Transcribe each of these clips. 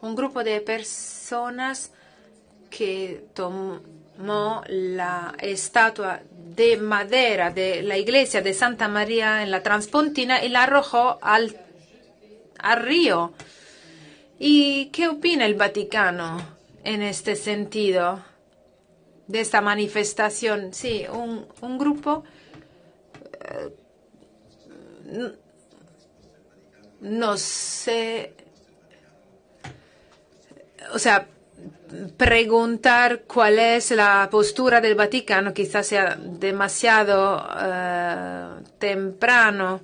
Un grupo de personas que tomó la estatua de madera de la iglesia de Santa María en la Transpontina y la arrojó al, al río. ¿Y qué opina el Vaticano en este sentido de esta manifestación? Sí, un, un grupo eh, no sé, o sea, preguntar cuál es la postura del Vaticano quizás sea demasiado uh, temprano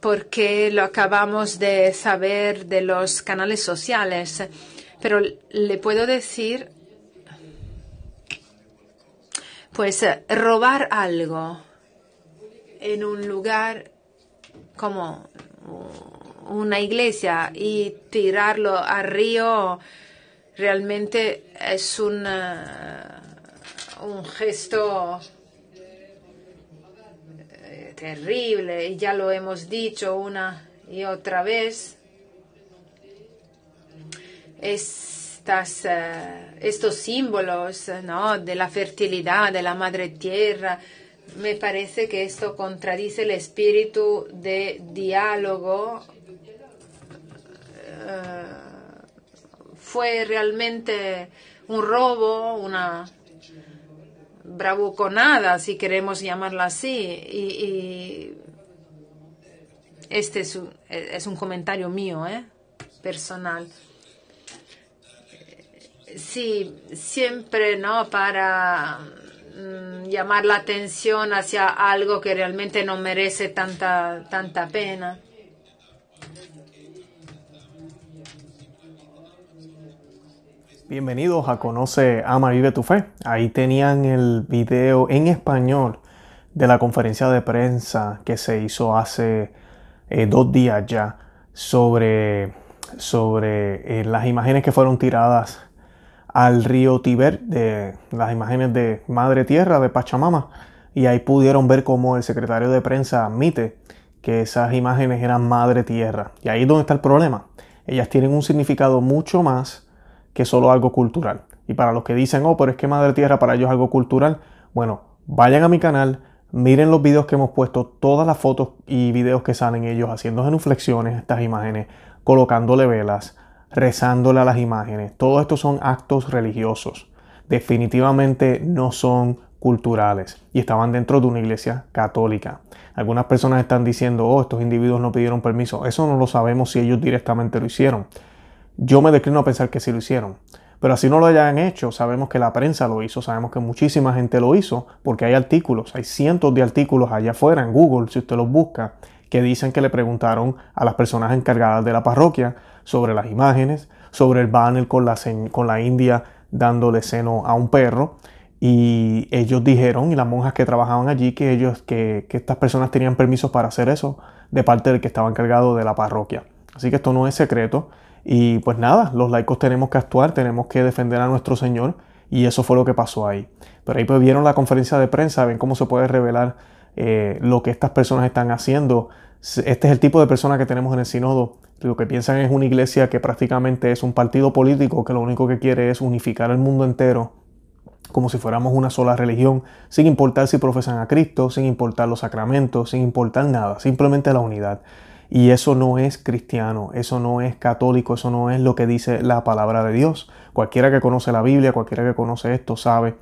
porque lo acabamos de saber de los canales sociales. Pero le puedo decir, pues robar algo en un lugar como una iglesia y tirarlo al río realmente es un, un gesto eh, terrible y ya lo hemos dicho una y otra vez. Estas, eh, estos símbolos ¿no? de la fertilidad, de la madre tierra, me parece que esto contradice el espíritu de diálogo. Eh, fue realmente un robo, una bravuconada, si queremos llamarla así. Y, este es un, es un, comentario mío, ¿eh? personal. Sí, siempre, ¿no? Para Mm, llamar la atención hacia algo que realmente no merece tanta, tanta pena. Bienvenidos a Conoce, Ama, Vive tu Fe. Ahí tenían el video en español de la conferencia de prensa que se hizo hace eh, dos días ya sobre, sobre eh, las imágenes que fueron tiradas al río Tiber, de las imágenes de Madre Tierra de Pachamama, y ahí pudieron ver cómo el secretario de prensa admite que esas imágenes eran Madre Tierra. Y ahí es donde está el problema. Ellas tienen un significado mucho más que solo algo cultural. Y para los que dicen, oh, pero es que Madre Tierra para ellos es algo cultural, bueno, vayan a mi canal, miren los videos que hemos puesto, todas las fotos y videos que salen ellos haciendo genuflexiones, estas imágenes, colocándole velas, rezándole a las imágenes. Todos estos son actos religiosos. Definitivamente no son culturales y estaban dentro de una iglesia católica. Algunas personas están diciendo, oh, estos individuos no pidieron permiso. Eso no lo sabemos si ellos directamente lo hicieron. Yo me declino a pensar que sí lo hicieron. Pero así no lo hayan hecho, sabemos que la prensa lo hizo, sabemos que muchísima gente lo hizo, porque hay artículos, hay cientos de artículos allá afuera en Google, si usted los busca, que dicen que le preguntaron a las personas encargadas de la parroquia sobre las imágenes, sobre el banner con la, con la india dándole seno a un perro. Y ellos dijeron, y las monjas que trabajaban allí, que ellos, que, que estas personas tenían permiso para hacer eso de parte del que estaba encargado de la parroquia. Así que esto no es secreto. Y pues nada, los laicos tenemos que actuar, tenemos que defender a nuestro Señor. Y eso fue lo que pasó ahí. Pero ahí pues vieron la conferencia de prensa, ven cómo se puede revelar eh, lo que estas personas están haciendo. Este es el tipo de persona que tenemos en el sínodo. Lo que piensan es una iglesia que prácticamente es un partido político que lo único que quiere es unificar el mundo entero como si fuéramos una sola religión, sin importar si profesan a Cristo, sin importar los sacramentos, sin importar nada, simplemente la unidad. Y eso no es cristiano, eso no es católico, eso no es lo que dice la palabra de Dios. Cualquiera que conoce la Biblia, cualquiera que conoce esto, sabe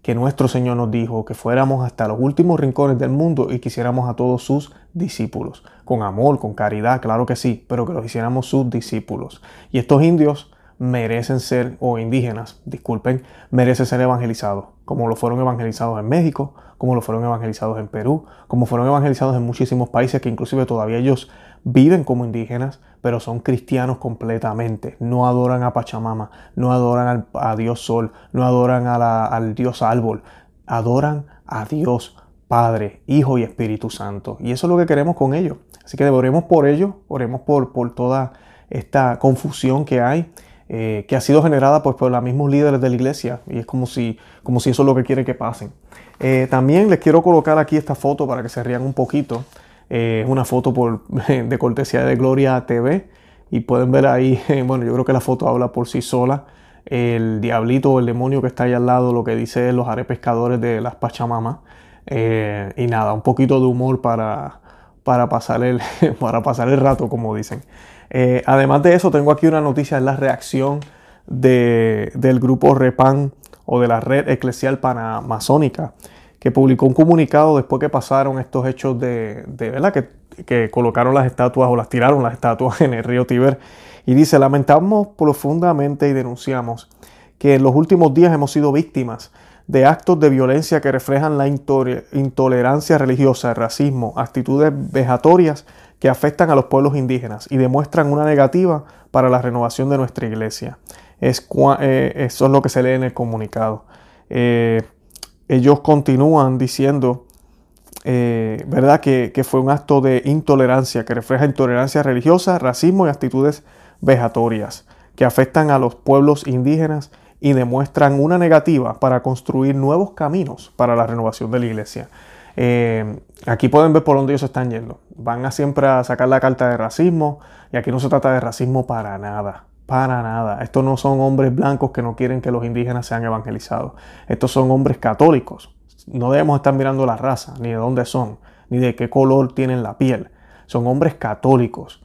que nuestro Señor nos dijo que fuéramos hasta los últimos rincones del mundo y quisiéramos a todos sus discípulos, con amor, con caridad, claro que sí, pero que los hiciéramos sus discípulos. Y estos indios merecen ser, o indígenas, disculpen, merecen ser evangelizados, como lo fueron evangelizados en México, como lo fueron evangelizados en Perú, como fueron evangelizados en muchísimos países que inclusive todavía ellos viven como indígenas, pero son cristianos completamente. No adoran a Pachamama, no adoran a Dios Sol, no adoran al Dios Árbol, adoran a Dios Padre, Hijo y Espíritu Santo. Y eso es lo que queremos con ellos. Así que oremos por ellos, oremos por, por toda esta confusión que hay. Eh, que ha sido generada pues, por los mismos líderes de la iglesia y es como si, como si eso es lo que quiere que pasen. Eh, también les quiero colocar aquí esta foto para que se rían un poquito. Es eh, una foto por, de cortesía de Gloria TV, y pueden ver ahí, bueno, yo creo que la foto habla por sí sola. El diablito o el demonio que está ahí al lado, lo que dice los haré pescadores de las Pachamamas. Eh, y nada, un poquito de humor para, para, pasar, el, para pasar el rato, como dicen. Eh, además de eso, tengo aquí una noticia, es la reacción de, del grupo REPAN o de la Red Eclesial Panamazónica, que publicó un comunicado después que pasaron estos hechos de, de ¿verdad? Que, que colocaron las estatuas o las tiraron las estatuas en el río Tíber. Y dice, lamentamos profundamente y denunciamos que en los últimos días hemos sido víctimas de actos de violencia que reflejan la intolerancia religiosa, el racismo, actitudes vejatorias que afectan a los pueblos indígenas y demuestran una negativa para la renovación de nuestra iglesia. Es, eh, eso es lo que se lee en el comunicado. Eh, ellos continúan diciendo, eh, ¿verdad?, que, que, fue un acto de intolerancia que refleja intolerancia religiosa, racismo y actitudes vejatorias que afectan a los pueblos indígenas y demuestran una negativa para construir nuevos caminos para la renovación de la iglesia. Eh, aquí pueden ver por dónde ellos están yendo. Van a siempre a sacar la carta de racismo y aquí no se trata de racismo para nada. Para nada. Estos no son hombres blancos que no quieren que los indígenas sean evangelizados. Estos son hombres católicos. No debemos estar mirando la raza, ni de dónde son, ni de qué color tienen la piel. Son hombres católicos,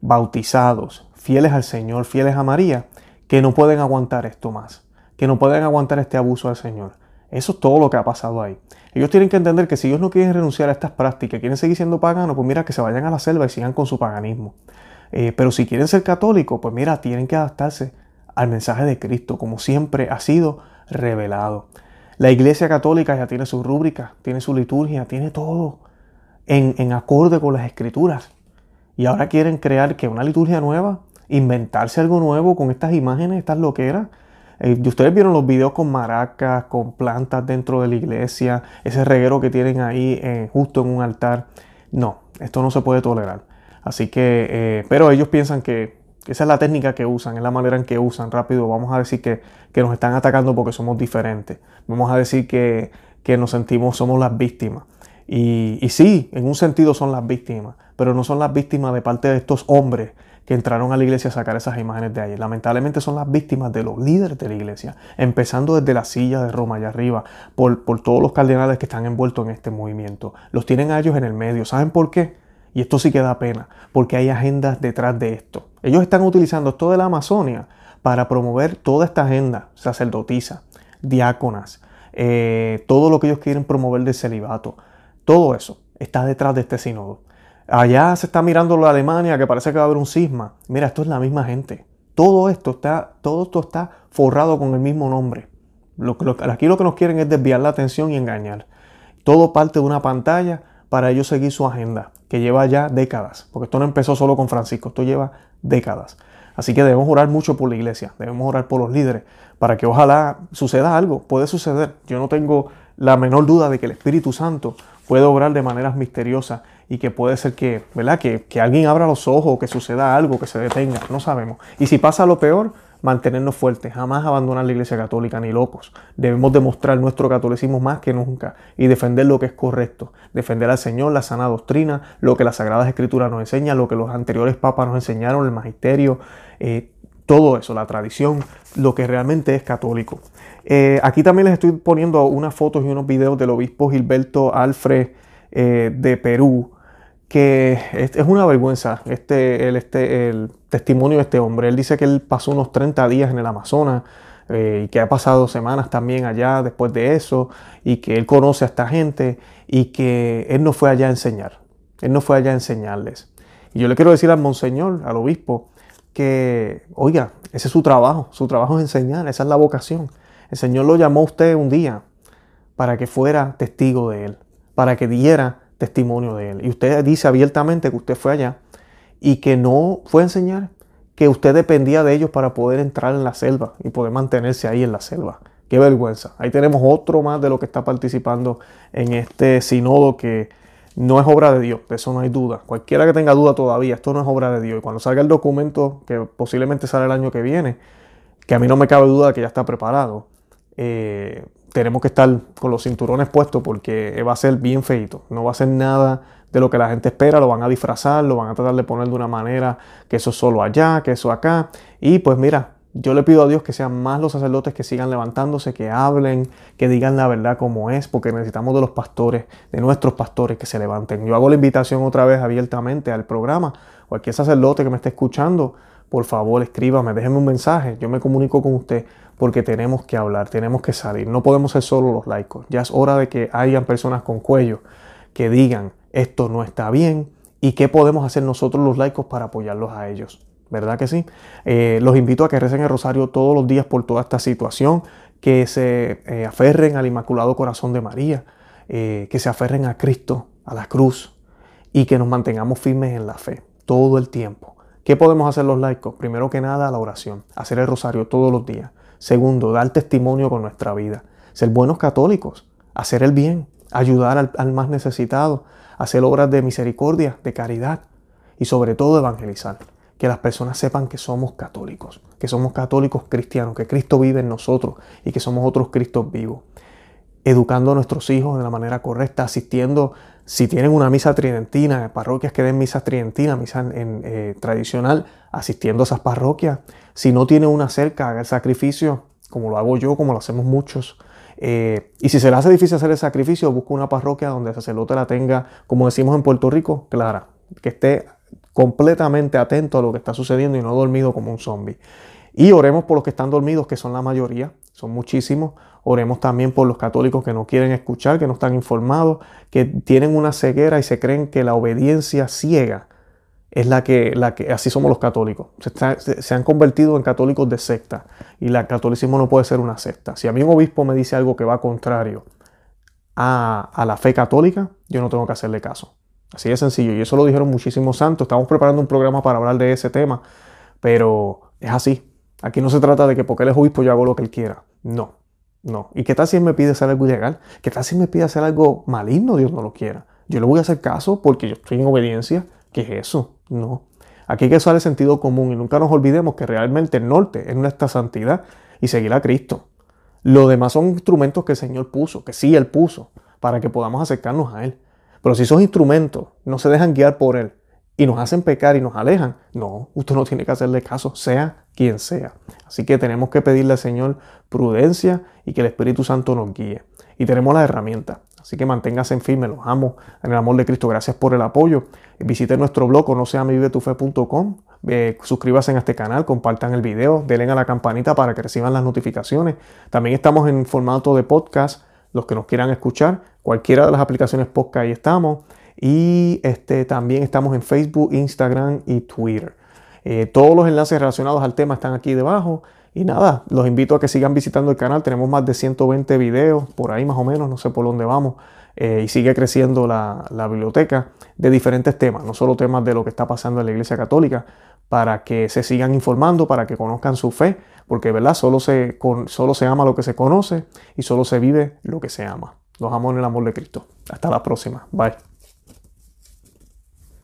bautizados, fieles al Señor, fieles a María, que no pueden aguantar esto más, que no pueden aguantar este abuso del Señor. Eso es todo lo que ha pasado ahí. Ellos tienen que entender que si ellos no quieren renunciar a estas prácticas, quieren seguir siendo paganos, pues mira, que se vayan a la selva y sigan con su paganismo. Eh, pero si quieren ser católicos, pues mira, tienen que adaptarse al mensaje de Cristo, como siempre ha sido revelado. La Iglesia Católica ya tiene su rúbrica, tiene su liturgia, tiene todo en, en acorde con las Escrituras. Y ahora quieren crear que una liturgia nueva inventarse algo nuevo con estas imágenes, estas loqueras. Eh, ustedes vieron los videos con maracas, con plantas dentro de la iglesia, ese reguero que tienen ahí eh, justo en un altar. No, esto no se puede tolerar. Así que, eh, pero ellos piensan que esa es la técnica que usan, es la manera en que usan. Rápido, vamos a decir que, nos están atacando porque somos diferentes. Vamos a decir que, nos sentimos, somos las víctimas. Y sí, en un sentido son las víctimas, pero no son las víctimas de parte de estos hombres que entraron a la iglesia a sacar esas imágenes de ahí. Lamentablemente son las víctimas de los líderes de la iglesia, empezando desde la silla de Roma allá arriba, por, por todos los cardenales que están envueltos en este movimiento. Los tienen a ellos en el medio. ¿Saben por qué? Y esto sí que da pena, porque hay agendas detrás de esto. Ellos están utilizando esto de la Amazonia para promover toda esta agenda sacerdotisa, diáconas, eh, todo lo que ellos quieren promover del celibato. Todo eso está detrás de este sínodo. Allá se está mirando la Alemania, que parece que va a haber un cisma. Mira, esto es la misma gente. Todo esto está, todo esto está forrado con el mismo nombre. Lo, aquí lo que nos quieren es desviar la atención y engañar. Todo parte de una pantalla para ellos seguir su agenda, que lleva ya décadas. Porque esto no empezó solo con Francisco, esto lleva décadas. Así que debemos orar mucho por la iglesia, debemos orar por los líderes, para que ojalá suceda algo. Puede suceder. Yo no tengo la menor duda de que el Espíritu Santo puede obrar de maneras misteriosas y que puede ser que, ¿verdad? Que, alguien abra los ojos, que suceda algo, que se detenga, no sabemos. Y si pasa lo peor, mantenernos fuertes, jamás abandonar la Iglesia Católica ni locos. Debemos demostrar nuestro catolicismo más que nunca y defender lo que es correcto, defender al Señor, la sana doctrina, lo que las Sagradas Escrituras nos enseñan, lo que los anteriores papas nos enseñaron, el magisterio, eh, todo eso, la tradición, lo que realmente es católico. Eh, aquí también les estoy poniendo unas fotos y unos videos del obispo Gilberto Alfred eh, de Perú, que es, una vergüenza este el, este, el testimonio de este hombre. Él dice que él pasó unos 30 días en el Amazonas eh, y que ha pasado semanas también allá después de eso y que él conoce a esta gente y que él no fue allá a enseñar. Él no fue allá a enseñarles. Y yo le quiero decir al monseñor, al obispo, que, oiga, ese es su trabajo, su trabajo es enseñar, esa es la vocación. El Señor lo llamó a usted un día para que fuera testigo de Él, para que diera testimonio de Él. Y usted dice abiertamente que usted fue allá y que no fue a enseñar, que usted dependía de ellos para poder entrar en la selva y poder mantenerse ahí en la selva. Qué vergüenza. Ahí tenemos otro más de lo que está participando en este sinodo que no es obra de Dios, de eso no hay duda. Cualquiera que tenga duda todavía, esto no es obra de Dios. Y cuando salga el documento, que posiblemente sale el año que viene, que a mí no me cabe duda que ya está preparado, eh, tenemos que estar con los cinturones puestos porque va a ser bien feito. No va a ser nada de lo que la gente espera, lo van a disfrazar, lo van a tratar de poner de una manera que eso solo allá, que eso acá. Y pues mira, yo le pido a Dios que sean más los sacerdotes que sigan levantándose, que hablen, que digan la verdad como es, porque necesitamos de los pastores, de nuestros pastores que se levanten. Yo hago la invitación otra vez abiertamente al programa. Cualquier sacerdote que me esté escuchando, por favor escríbame, déjenme un mensaje. Yo me comunico con usted porque tenemos que hablar, tenemos que salir. No podemos ser solo los laicos. Ya es hora de que hayan personas con cuello que digan esto no está bien y qué podemos hacer nosotros los laicos para apoyarlos a ellos. ¿verdad que sí? Eh, los invito a que recen el rosario todos los días por toda esta situación, que se eh, aferren al Inmaculado Corazón de María, eh, que se aferren a Cristo, a la cruz, y que nos mantengamos firmes en la fe todo el tiempo. ¿Qué podemos hacer los laicos? Primero que nada, la oración, hacer el rosario todos los días. Segundo, dar testimonio con nuestra vida, ser buenos católicos, hacer el bien, ayudar al, al más necesitado, hacer obras de misericordia, de caridad. Y sobre todo evangelizar. Que las personas sepan que somos católicos, que somos católicos cristianos, que Cristo vive en nosotros. Y que somos otros Cristos vivos. Educando a nuestros hijos de la manera correcta, asistiendo, si tienen una misa tridentina, parroquias que den misas tridentinas, misa en, eh, tradicional, asistiendo a esas parroquias. Si no tiene una cerca, haga el sacrificio, como lo hago yo, como lo hacemos muchos. Eh, y si se le hace difícil hacer el sacrificio, busca una parroquia donde el sacerdote la tenga, como decimos en Puerto Rico, clara, que esté completamente atento a lo que está sucediendo y no dormido como un zombie. Y oremos por los que están dormidos, que son la mayoría, son muchísimos. Oremos también por los católicos que no quieren escuchar, que no están informados, que tienen una ceguera y se creen que la obediencia ciega es la que, la que así somos los católicos. Se, han convertido en católicos de secta y el catolicismo no puede ser una secta. Si a mí un obispo me dice algo que va contrario a, a la fe católica, yo no tengo que hacerle caso. Así de sencillo. Y eso lo dijeron muchísimos santos. Estamos preparando un programa para hablar de ese tema. Pero es así. Aquí no se trata de que porque él es obispo yo hago lo que él quiera. No, no. ¿Y qué tal si él me pide hacer algo ilegal? ¿Qué tal si me pide hacer algo maligno? Dios no lo quiera. Yo le voy a hacer caso porque yo estoy en obediencia. ¿Qué es eso? No. Aquí hay que usar el sentido común y nunca nos olvidemos que realmente el norte es nuestra santidad y seguir a Cristo. Lo demás son instrumentos que el Señor puso, que sí Él puso, para que podamos acercarnos a Él. Pero si esos instrumentos no se dejan guiar por Él y nos hacen pecar y nos alejan, no, usted no tiene que hacerle caso, sea quien sea. Así que tenemos que pedirle al Señor prudencia y que el Espíritu Santo nos guíe. Y tenemos las herramientas. Así que manténgase en firme, los amo en el amor de Cristo. Gracias por el apoyo. Visite nuestro blog, no sea suscríbase a este canal, compartan el video, denle a la campanita para que reciban las notificaciones. También estamos en formato de podcast los que nos quieran escuchar. Cualquiera de las aplicaciones podcast ahí estamos. Y este, también estamos en Facebook, Instagram y Twitter. Eh, todos los enlaces relacionados al tema están aquí debajo. Y nada, los invito a que sigan visitando el canal. Tenemos más de 120 videos, por ahí más o menos, no sé por dónde vamos. Eh, y sigue creciendo la, la, biblioteca de diferentes temas, no solo temas de lo que está pasando en la Iglesia Católica, para que se sigan informando, para que conozcan su fe, porque ¿verdad? Solo se, solo se ama lo que se conoce y solo se vive lo que se ama. Los amo en el amor de Cristo. Hasta la próxima. Bye.